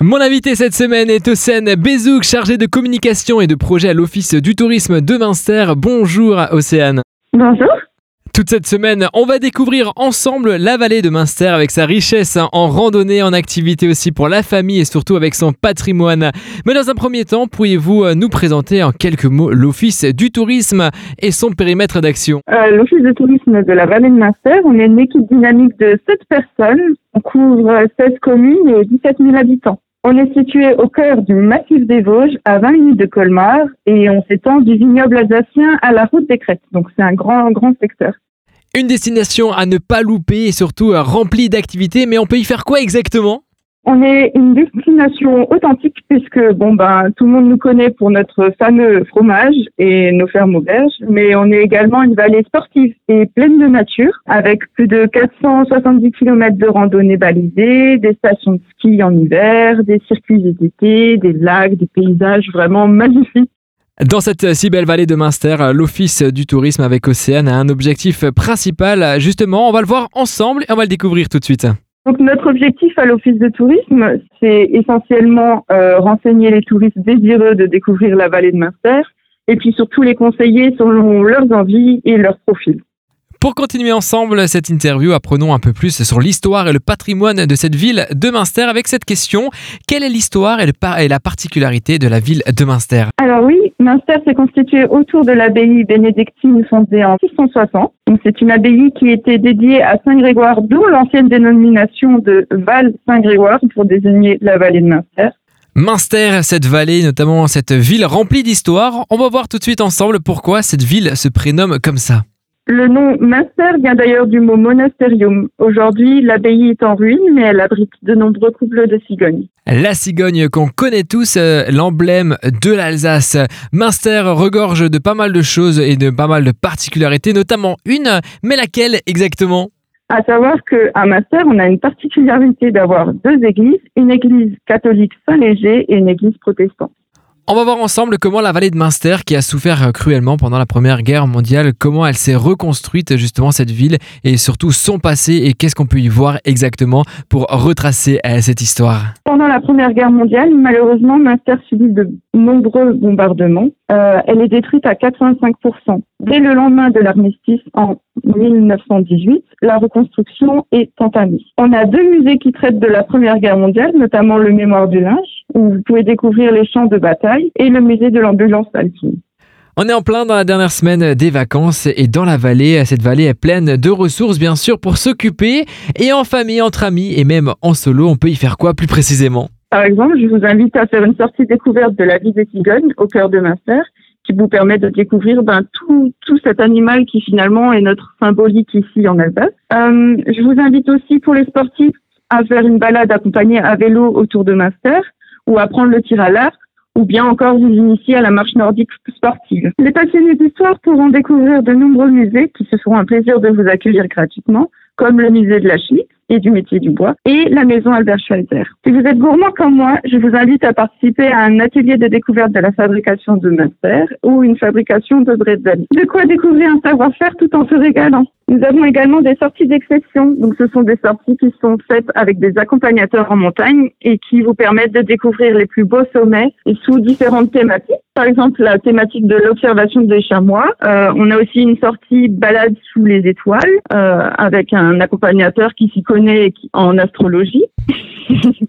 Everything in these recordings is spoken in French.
Mon invité cette semaine est Océane Bézouk, chargée de communication et de projet à l'Office du tourisme de Münster. Bonjour Océane. Bonjour. Toute cette semaine, on va découvrir ensemble la vallée de Münster avec sa richesse en randonnée, en activité aussi pour la famille et surtout avec son patrimoine. Mais dans un premier temps, pourriez-vous euh, nous présenter en quelques mots l'Office du tourisme et son périmètre d'action? Euh, L'Office de tourisme de la vallée de Münster, on est une équipe dynamique de 7 personnes. On couvre 16 communes et 17 000 habitants. On est situé au cœur du massif des Vosges, à 20 minutes de Colmar, et on s'étend du vignoble alsacien à la route des Crêtes. Donc c'est un grand, grand secteur. Une destination à ne pas louper et surtout euh, remplie d'activités, mais on peut y faire quoi exactement? On est une destination authentique puisque bon ben tout le monde nous connaît pour notre fameux fromage et nos fermes auberges, mais on est également une vallée sportive et pleine de nature avec plus de 470 km de randonnées balisées, des stations de ski en hiver, des circuits d'été, des lacs, des paysages vraiment magnifiques. Dans cette si belle vallée de Münster, l'Office du tourisme avec Océane a un objectif principal. Justement, on va le voir ensemble et on va le découvrir tout de suite. Donc notre objectif à l'Office de tourisme, c'est essentiellement euh, renseigner les touristes désireux de découvrir la vallée de Münster et puis surtout les conseiller selon leurs envies et leurs profils. Pour continuer ensemble cette interview, apprenons un peu plus sur l'histoire et le patrimoine de cette ville de Münster avec cette question. Quelle est l'histoire et, la particularité de la ville de Münster? Alors oui, Münster s'est constitué autour de l'abbaye bénédictine fondée en 660. Donc c'est une abbaye qui était dédiée à Saint Grégoire, d'où l'ancienne dénomination de Val-Saint-Grégoire pour désigner la vallée de Münster. Münster, cette vallée, notamment cette ville remplie d'histoire, on va voir tout de suite ensemble pourquoi cette ville se prénomme comme ça. Le nom Münster vient d'ailleurs du mot monasterium. Aujourd'hui, l'abbaye est en ruine, mais elle abrite de nombreux couples de cigognes. La cigogne qu'on connaît tous, euh, l'emblème de l'Alsace. Münster regorge de pas mal de choses et de pas mal de particularités, notamment une, mais laquelle exactement? À savoir qu'à Münster, on a une particularité d'avoir deux églises, une église catholique Saint-Léger et une église protestante. On va voir ensemble comment la vallée de Münster, qui a souffert cruellement pendant la Première Guerre mondiale, comment elle s'est reconstruite justement cette ville et surtout son passé et qu'est-ce qu'on peut y voir exactement pour retracer euh, cette histoire. Pendant la Première Guerre mondiale, malheureusement, Münster subit de nombreux bombardements. Euh, elle est détruite à 85%. Dès le lendemain de l'armistice en 1918, la reconstruction est entamée. On a deux musées qui traitent de la Première Guerre mondiale, notamment le Mémoire du linge, où vous pouvez découvrir les champs de bataille, et le musée de l'ambulance alpine. On est en plein dans la dernière semaine des vacances et dans la vallée, cette vallée est pleine de ressources bien sûr pour s'occuper et en famille, entre amis et même en solo, on peut y faire quoi plus précisément? Par exemple, je vous invite à faire une sortie découverte de la vie des cigognes au cœur de Münster, qui vous permet de découvrir ben, tout, tout cet animal qui finalement est notre symbolique ici en Alsace. Euh, je vous invite aussi pour les sportifs à faire une balade accompagnée à vélo autour de Münster ou à prendre le tir à l'arc ou bien encore vous initier à la marche nordique sportive. Les passionnés d'histoire pourront découvrir de nombreux musées qui se feront un plaisir de vous accueillir gratuitement, comme le musée de la Schmitt et du métier du bois et la maison Albert Schweitzer. Si vous êtes gourmand comme moi, je vous invite à participer à un atelier de découverte de la fabrication de Münster ou une fabrication de bretzel. De quoi découvrir un savoir-faire tout en se régalant. Nous avons également des sorties d'exception. Donc, ce sont des sorties qui sont faites avec des accompagnateurs en montagne et qui vous permettent de découvrir les plus beaux sommets et sous différentes thématiques. Par exemple, la thématique de l'observation des chamois. Euh, on a aussi une sortie balade sous les étoiles euh, avec un accompagnateur qui s'y connaît en astrologie.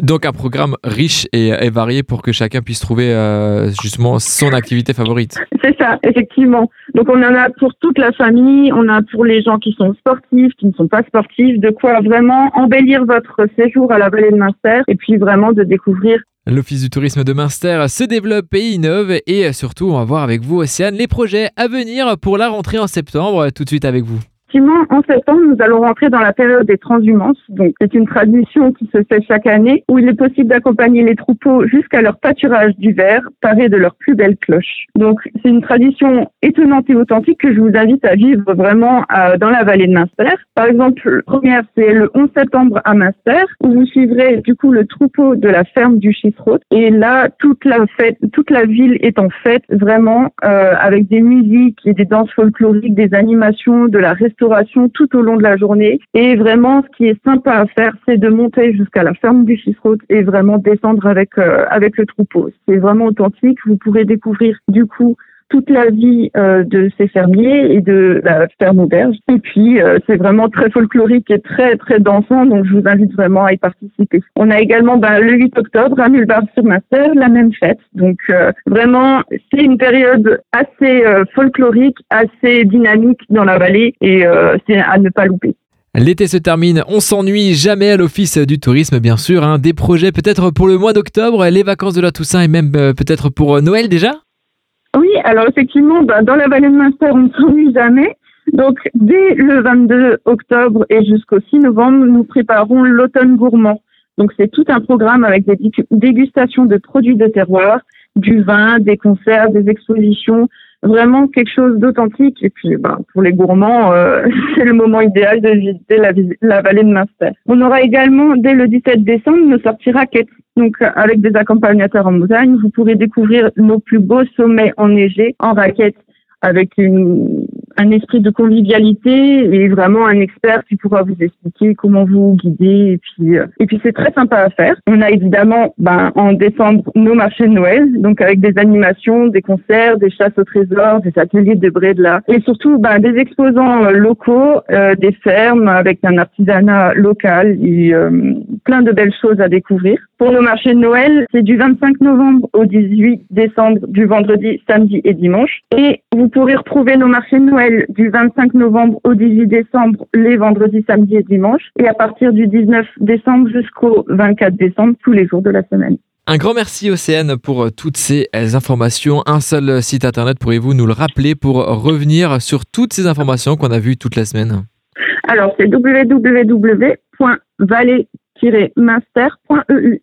Donc un programme riche et, et varié pour que chacun puisse trouver euh, justement son activité favorite. C'est ça, effectivement. Donc on en a pour toute la famille, on a pour les gens qui sont sportifs, qui ne sont pas sportifs, de quoi vraiment embellir votre séjour à la vallée de Münster et puis vraiment de découvrir L'Office du tourisme de Münster se développe et innove et surtout on va voir avec vous Océane les projets à venir pour la rentrée en septembre tout de suite avec vous. Effectivement, en septembre, nous allons rentrer dans la période des transhumances. Donc, c'est une tradition qui se fait chaque année où il est possible d'accompagner les troupeaux jusqu'à leur pâturage d'hiver, parés de leurs plus belles cloches. Donc, c'est une tradition étonnante et authentique que je vous invite à vivre vraiment euh, dans la vallée de Münster. Par exemple, la première, c'est le 11 septembre à Münster, où vous suivrez du coup le troupeau de la ferme du Schisroth. Et là, toute la fête, toute la ville est en fête, vraiment, euh, avec des musiques et des danses folkloriques, des animations, de la restauration tout au long de la journée. Et vraiment, ce qui est sympa à faire, c'est de monter jusqu'à la ferme du Chisroute et vraiment descendre avec euh, avec le troupeau. C'est vraiment authentique. Vous pourrez découvrir du coup toute la vie euh, de ces fermiers et de la ferme auberge. Et puis, euh, c'est vraiment très folklorique et très, très dansant, donc je vous invite vraiment à y participer. On a également ben, le 8 octobre à Mulbar-sur-Master, la même fête. Donc, euh, vraiment, c'est une période assez folklorique, assez dynamique dans la vallée et c'est à ne pas louper. L'été se termine, on s'ennuie jamais à l'office du tourisme bien sûr. Hein. Des projets peut-être pour le mois d'octobre, les vacances de la Toussaint et même peut-être pour Noël déjà? Oui, alors effectivement, ben, dans la vallée de Munster, on ne s'ennuie jamais. Donc, dès le 22 octobre et jusqu'au 6 novembre, nous préparons l'automne gourmand. Donc, c'est tout un programme avec des dégustations de produits de terroir, du vin, des concerts, des expositions, vraiment quelque chose d'authentique. Et puis, bah, pour les gourmands, euh, c'est le moment idéal de visiter la, la, vallée de Munster. On aura également, dès le 17 décembre, nos sorties raquettes. Donc, avec des accompagnateurs en montagne, vous pourrez découvrir nos plus beaux sommets enneigés en raquettes avec une, un esprit de convivialité et vraiment un expert qui pourra vous expliquer comment vous guider. Et puis, euh, et puis c'est très sympa à faire. On a évidemment, ben, en décembre, nos marchés de Noël, donc avec des animations, des concerts, des chasses au trésor, des ateliers de là et surtout, ben, des exposants euh, locaux, euh, des fermes avec un artisanat local et plein de belles choses à découvrir. Pour nos marchés de Noël, c'est du 25 novembre au 18 décembre, du vendredi, samedi et dimanche. Et vous pourrez retrouver nos marchés de Noël du 25 novembre au 18 décembre, les vendredis, samedis et dimanches, et à partir du 19 décembre jusqu'au 24 décembre, tous les jours de la semaine. Un grand merci Océane pour euh, toutes ces euh, informations. Un seul site internet, pourriez-vous nous le rappeler pour revenir sur toutes ces informations qu'on a vues toute la semaine? Alors c'est www.valet-master.eu